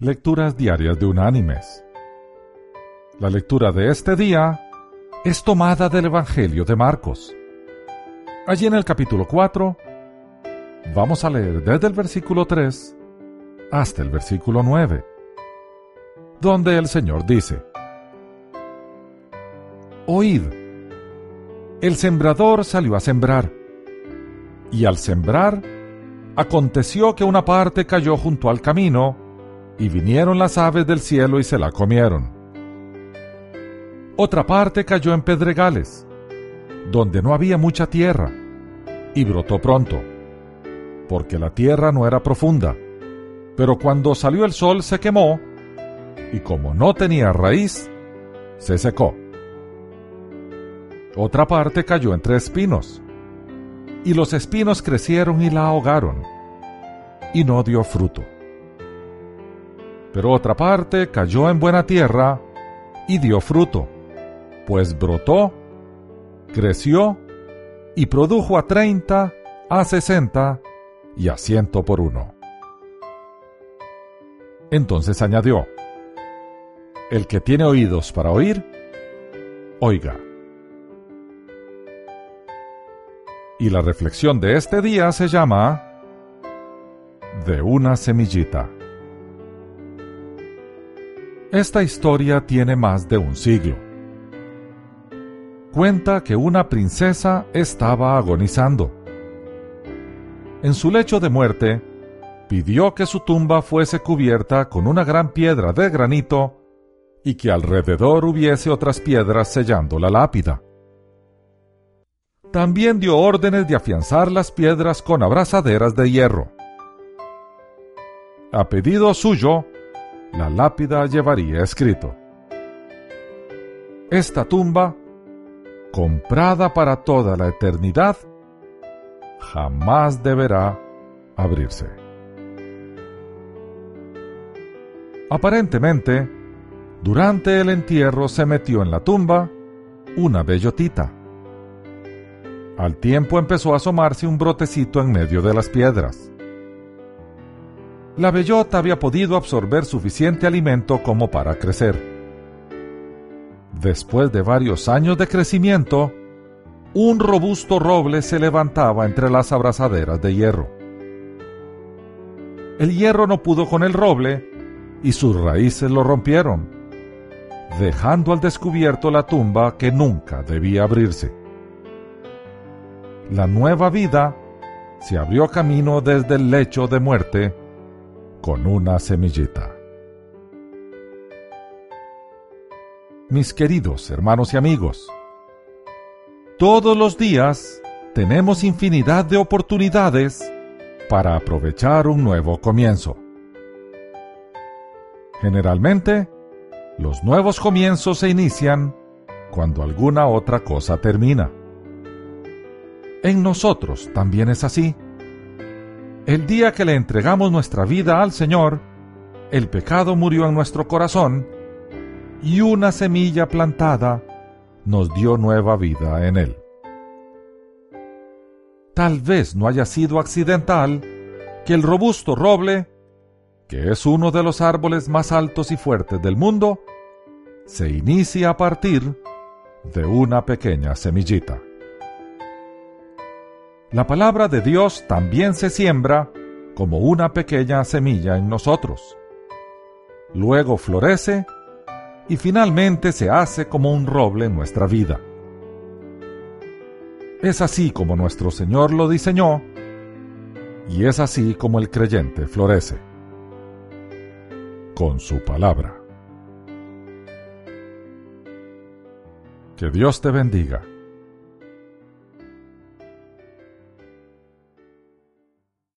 Lecturas Diarias de Unánimes. La lectura de este día es tomada del Evangelio de Marcos. Allí en el capítulo 4 vamos a leer desde el versículo 3 hasta el versículo 9, donde el Señor dice, Oíd, el sembrador salió a sembrar, y al sembrar, aconteció que una parte cayó junto al camino, y vinieron las aves del cielo y se la comieron. Otra parte cayó en pedregales, donde no había mucha tierra, y brotó pronto, porque la tierra no era profunda. Pero cuando salió el sol se quemó, y como no tenía raíz, se secó. Otra parte cayó entre espinos, y los espinos crecieron y la ahogaron, y no dio fruto. Pero otra parte cayó en buena tierra, y dio fruto, pues brotó, creció, y produjo a treinta, a sesenta y a ciento por uno. Entonces añadió, El que tiene oídos para oír, oiga. Y la reflexión de este día se llama De una semillita. Esta historia tiene más de un siglo. Cuenta que una princesa estaba agonizando. En su lecho de muerte, pidió que su tumba fuese cubierta con una gran piedra de granito y que alrededor hubiese otras piedras sellando la lápida. También dio órdenes de afianzar las piedras con abrazaderas de hierro. A pedido suyo, la lápida llevaría escrito. Esta tumba, comprada para toda la eternidad, jamás deberá abrirse. Aparentemente, durante el entierro se metió en la tumba una bellotita. Al tiempo empezó a asomarse un brotecito en medio de las piedras. La bellota había podido absorber suficiente alimento como para crecer. Después de varios años de crecimiento, un robusto roble se levantaba entre las abrazaderas de hierro. El hierro no pudo con el roble y sus raíces lo rompieron, dejando al descubierto la tumba que nunca debía abrirse la nueva vida se abrió camino desde el lecho de muerte con una semillita. Mis queridos hermanos y amigos, todos los días tenemos infinidad de oportunidades para aprovechar un nuevo comienzo. Generalmente, los nuevos comienzos se inician cuando alguna otra cosa termina. En nosotros también es así. El día que le entregamos nuestra vida al Señor, el pecado murió en nuestro corazón y una semilla plantada nos dio nueva vida en él. Tal vez no haya sido accidental que el robusto roble, que es uno de los árboles más altos y fuertes del mundo, se inicie a partir de una pequeña semillita. La palabra de Dios también se siembra como una pequeña semilla en nosotros. Luego florece y finalmente se hace como un roble en nuestra vida. Es así como nuestro Señor lo diseñó y es así como el creyente florece. Con su palabra. Que Dios te bendiga